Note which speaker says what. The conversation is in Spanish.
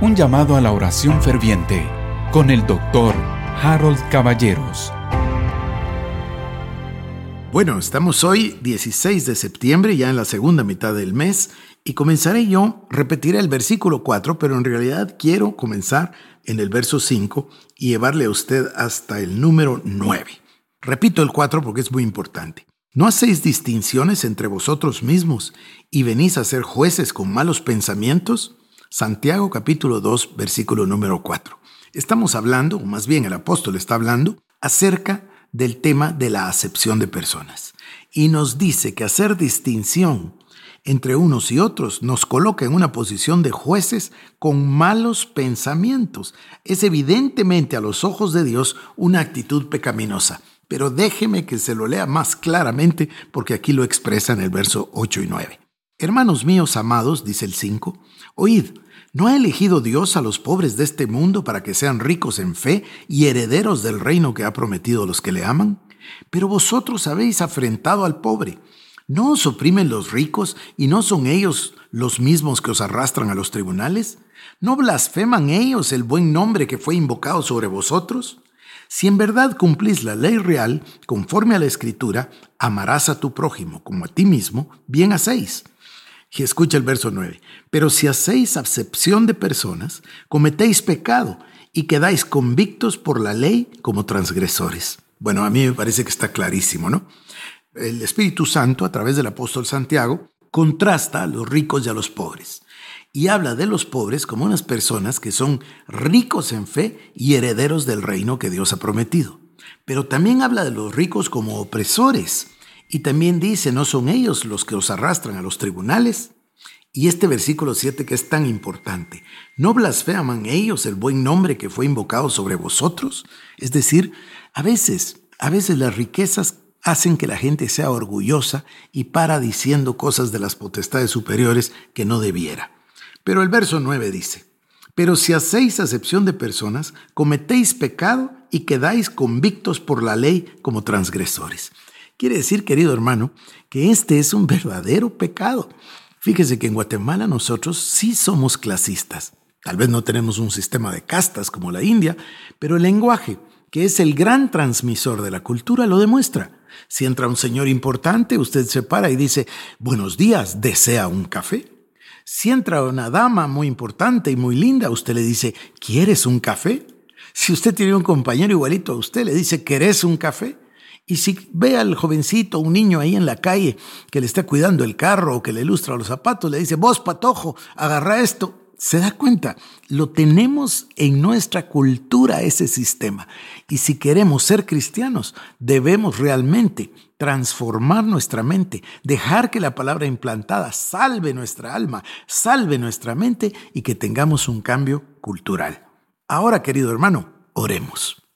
Speaker 1: Un llamado a la oración ferviente con el doctor Harold Caballeros.
Speaker 2: Bueno, estamos hoy 16 de septiembre, ya en la segunda mitad del mes, y comenzaré yo, repetiré el versículo 4, pero en realidad quiero comenzar en el verso 5 y llevarle a usted hasta el número 9. Repito el 4 porque es muy importante. ¿No hacéis distinciones entre vosotros mismos y venís a ser jueces con malos pensamientos? Santiago capítulo 2, versículo número 4. Estamos hablando, o más bien el apóstol está hablando, acerca del tema de la acepción de personas. Y nos dice que hacer distinción entre unos y otros nos coloca en una posición de jueces con malos pensamientos. Es evidentemente a los ojos de Dios una actitud pecaminosa. Pero déjeme que se lo lea más claramente porque aquí lo expresa en el verso 8 y 9. Hermanos míos amados, dice el 5, oíd, ¿no ha elegido Dios a los pobres de este mundo para que sean ricos en fe y herederos del reino que ha prometido a los que le aman? Pero vosotros habéis afrentado al pobre. ¿No os oprimen los ricos y no son ellos los mismos que os arrastran a los tribunales? ¿No blasfeman ellos el buen nombre que fue invocado sobre vosotros? Si en verdad cumplís la ley real, conforme a la escritura, amarás a tu prójimo como a ti mismo, bien hacéis. Y escucha el verso 9. Pero si hacéis acepción de personas, cometéis pecado y quedáis convictos por la ley como transgresores. Bueno, a mí me parece que está clarísimo, ¿no? El Espíritu Santo, a través del apóstol Santiago, contrasta a los ricos y a los pobres y habla de los pobres como unas personas que son ricos en fe y herederos del reino que Dios ha prometido. Pero también habla de los ricos como opresores y también dice, no son ellos los que os arrastran a los tribunales. Y este versículo 7 que es tan importante, ¿no blasfeman ellos el buen nombre que fue invocado sobre vosotros? Es decir, a veces, a veces las riquezas hacen que la gente sea orgullosa y para diciendo cosas de las potestades superiores que no debiera. Pero el verso 9 dice, pero si hacéis acepción de personas, cometéis pecado y quedáis convictos por la ley como transgresores. Quiere decir, querido hermano, que este es un verdadero pecado. Fíjese que en Guatemala nosotros sí somos clasistas. Tal vez no tenemos un sistema de castas como la India, pero el lenguaje, que es el gran transmisor de la cultura, lo demuestra. Si entra un señor importante, usted se para y dice, buenos días, ¿desea un café? Si entra una dama muy importante y muy linda, usted le dice, ¿quieres un café? Si usted tiene un compañero igualito a usted, le dice, ¿querés un café? Y si ve al jovencito, un niño ahí en la calle que le está cuidando el carro o que le ilustra los zapatos, le dice, vos patojo, agarra esto. Se da cuenta, lo tenemos en nuestra cultura ese sistema. Y si queremos ser cristianos, debemos realmente transformar nuestra mente, dejar que la palabra implantada salve nuestra alma, salve nuestra mente y que tengamos un cambio cultural. Ahora, querido hermano, oremos.